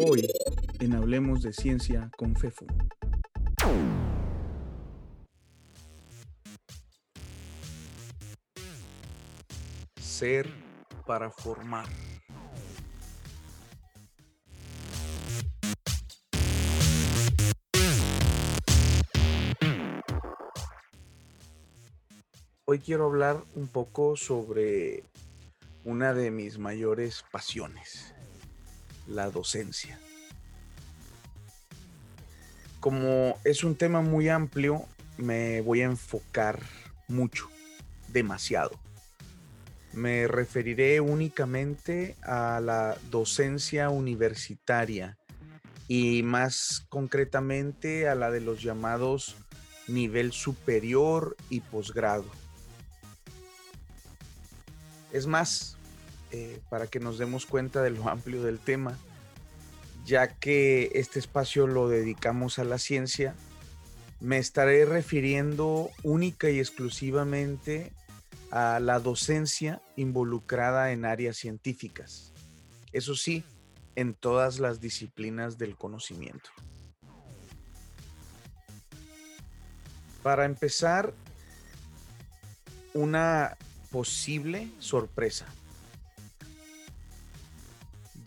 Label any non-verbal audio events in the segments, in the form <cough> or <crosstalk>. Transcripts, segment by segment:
Hoy, en Hablemos de Ciencia con FEFU. Ser para formar. Hoy quiero hablar un poco sobre una de mis mayores pasiones, la docencia. Como es un tema muy amplio, me voy a enfocar mucho, demasiado. Me referiré únicamente a la docencia universitaria y más concretamente a la de los llamados nivel superior y posgrado. Es más, eh, para que nos demos cuenta de lo <laughs> amplio del tema, ya que este espacio lo dedicamos a la ciencia, me estaré refiriendo única y exclusivamente a la docencia involucrada en áreas científicas. Eso sí, en todas las disciplinas del conocimiento. Para empezar, una posible sorpresa.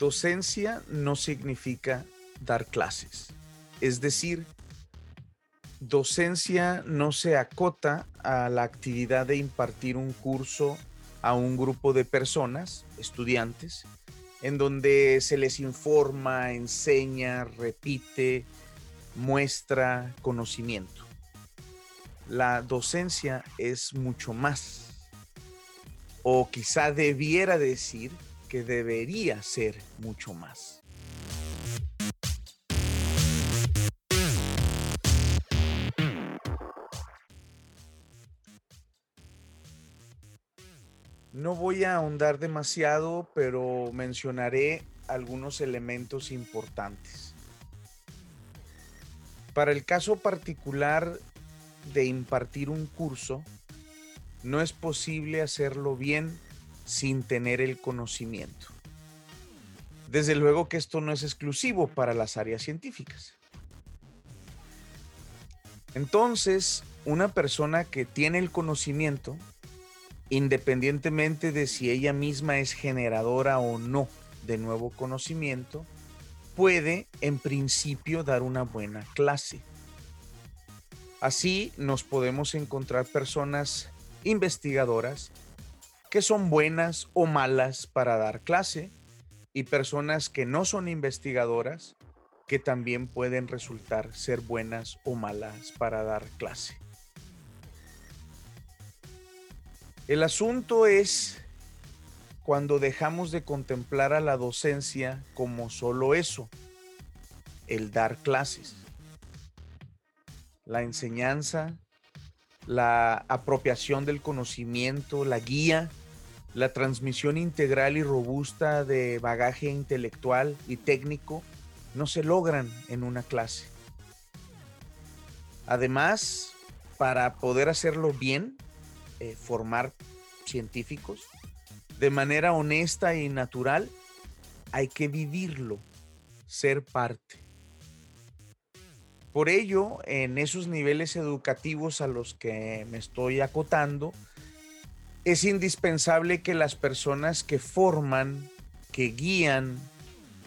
Docencia no significa dar clases. Es decir, docencia no se acota a la actividad de impartir un curso a un grupo de personas, estudiantes, en donde se les informa, enseña, repite, muestra conocimiento. La docencia es mucho más o quizá debiera decir que debería ser mucho más. No voy a ahondar demasiado, pero mencionaré algunos elementos importantes. Para el caso particular de impartir un curso, no es posible hacerlo bien sin tener el conocimiento. Desde luego que esto no es exclusivo para las áreas científicas. Entonces, una persona que tiene el conocimiento, independientemente de si ella misma es generadora o no de nuevo conocimiento, puede en principio dar una buena clase. Así nos podemos encontrar personas investigadoras que son buenas o malas para dar clase y personas que no son investigadoras que también pueden resultar ser buenas o malas para dar clase. El asunto es cuando dejamos de contemplar a la docencia como solo eso, el dar clases. La enseñanza la apropiación del conocimiento, la guía, la transmisión integral y robusta de bagaje intelectual y técnico no se logran en una clase. Además, para poder hacerlo bien, eh, formar científicos, de manera honesta y natural, hay que vivirlo, ser parte. Por ello, en esos niveles educativos a los que me estoy acotando, es indispensable que las personas que forman, que guían,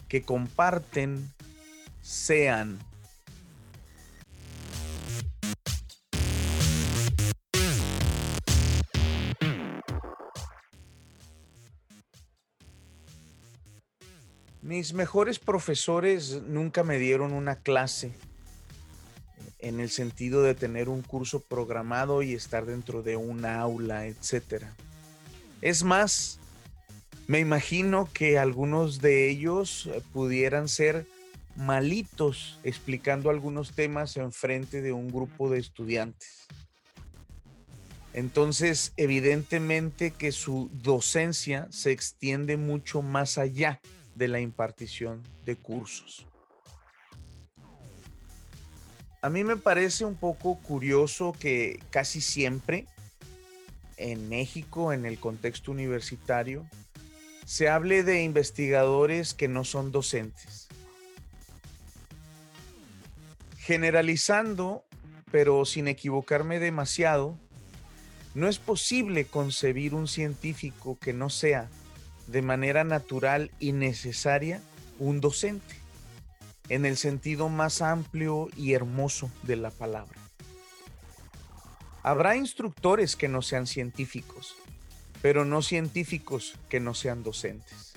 que comparten, sean. Mis mejores profesores nunca me dieron una clase en el sentido de tener un curso programado y estar dentro de un aula, etcétera. Es más, me imagino que algunos de ellos pudieran ser malitos explicando algunos temas en frente de un grupo de estudiantes. Entonces, evidentemente que su docencia se extiende mucho más allá de la impartición de cursos. A mí me parece un poco curioso que casi siempre en México, en el contexto universitario, se hable de investigadores que no son docentes. Generalizando, pero sin equivocarme demasiado, no es posible concebir un científico que no sea de manera natural y necesaria un docente, en el sentido más amplio y hermoso de la palabra. Habrá instructores que no sean científicos, pero no científicos que no sean docentes.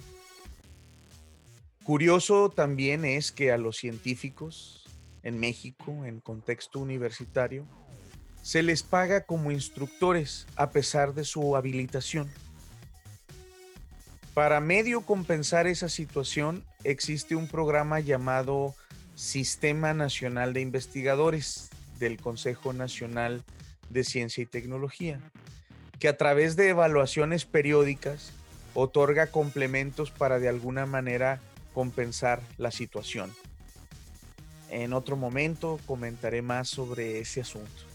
Curioso también es que a los científicos en México, en contexto universitario, se les paga como instructores a pesar de su habilitación. Para medio compensar esa situación, existe un programa llamado Sistema Nacional de Investigadores del Consejo Nacional de Ciencia y Tecnología, que a través de evaluaciones periódicas otorga complementos para de alguna manera compensar la situación. En otro momento comentaré más sobre ese asunto.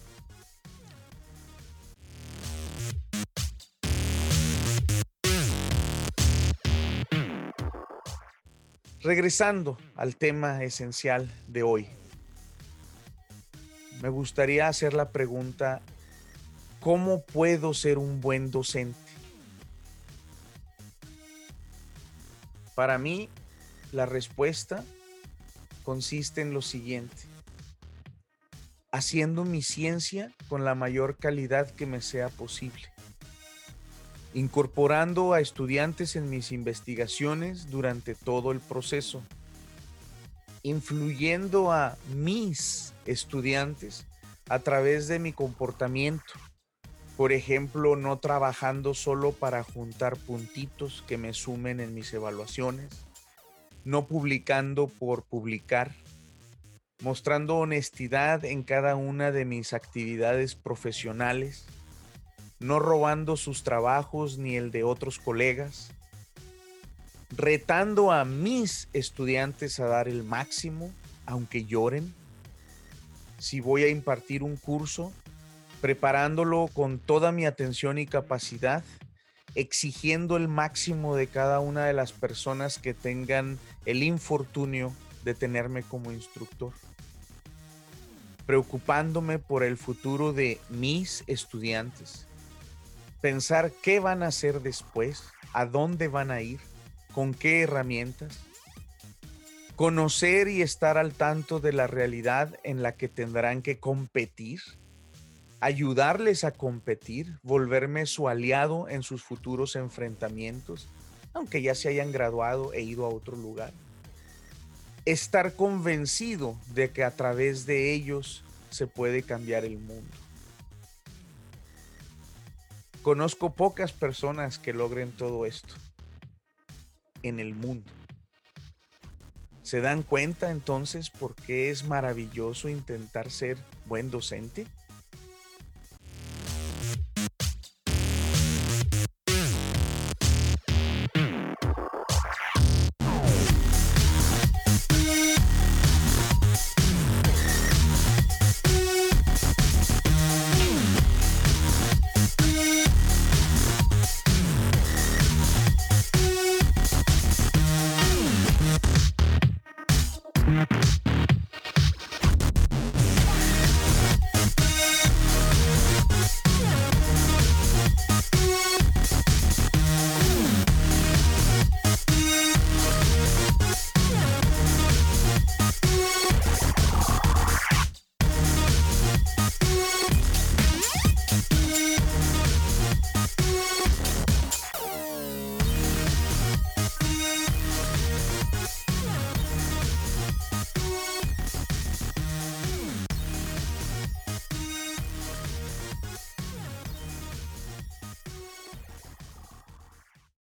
Regresando al tema esencial de hoy, me gustaría hacer la pregunta, ¿cómo puedo ser un buen docente? Para mí, la respuesta consiste en lo siguiente, haciendo mi ciencia con la mayor calidad que me sea posible incorporando a estudiantes en mis investigaciones durante todo el proceso, influyendo a mis estudiantes a través de mi comportamiento. Por ejemplo, no trabajando solo para juntar puntitos que me sumen en mis evaluaciones, no publicando por publicar, mostrando honestidad en cada una de mis actividades profesionales, no robando sus trabajos ni el de otros colegas, retando a mis estudiantes a dar el máximo, aunque lloren. Si voy a impartir un curso, preparándolo con toda mi atención y capacidad, exigiendo el máximo de cada una de las personas que tengan el infortunio de tenerme como instructor, preocupándome por el futuro de mis estudiantes, pensar qué van a hacer después, a dónde van a ir, con qué herramientas, conocer y estar al tanto de la realidad en la que tendrán que competir, ayudarles a competir, volverme su aliado en sus futuros enfrentamientos, aunque ya se hayan graduado e ido a otro lugar. Estar convencido de que a través de ellos se puede cambiar el mundo. Conozco pocas personas que logren todo esto en el mundo. ¿Se dan cuenta entonces por qué es maravilloso intentar ser buen docente?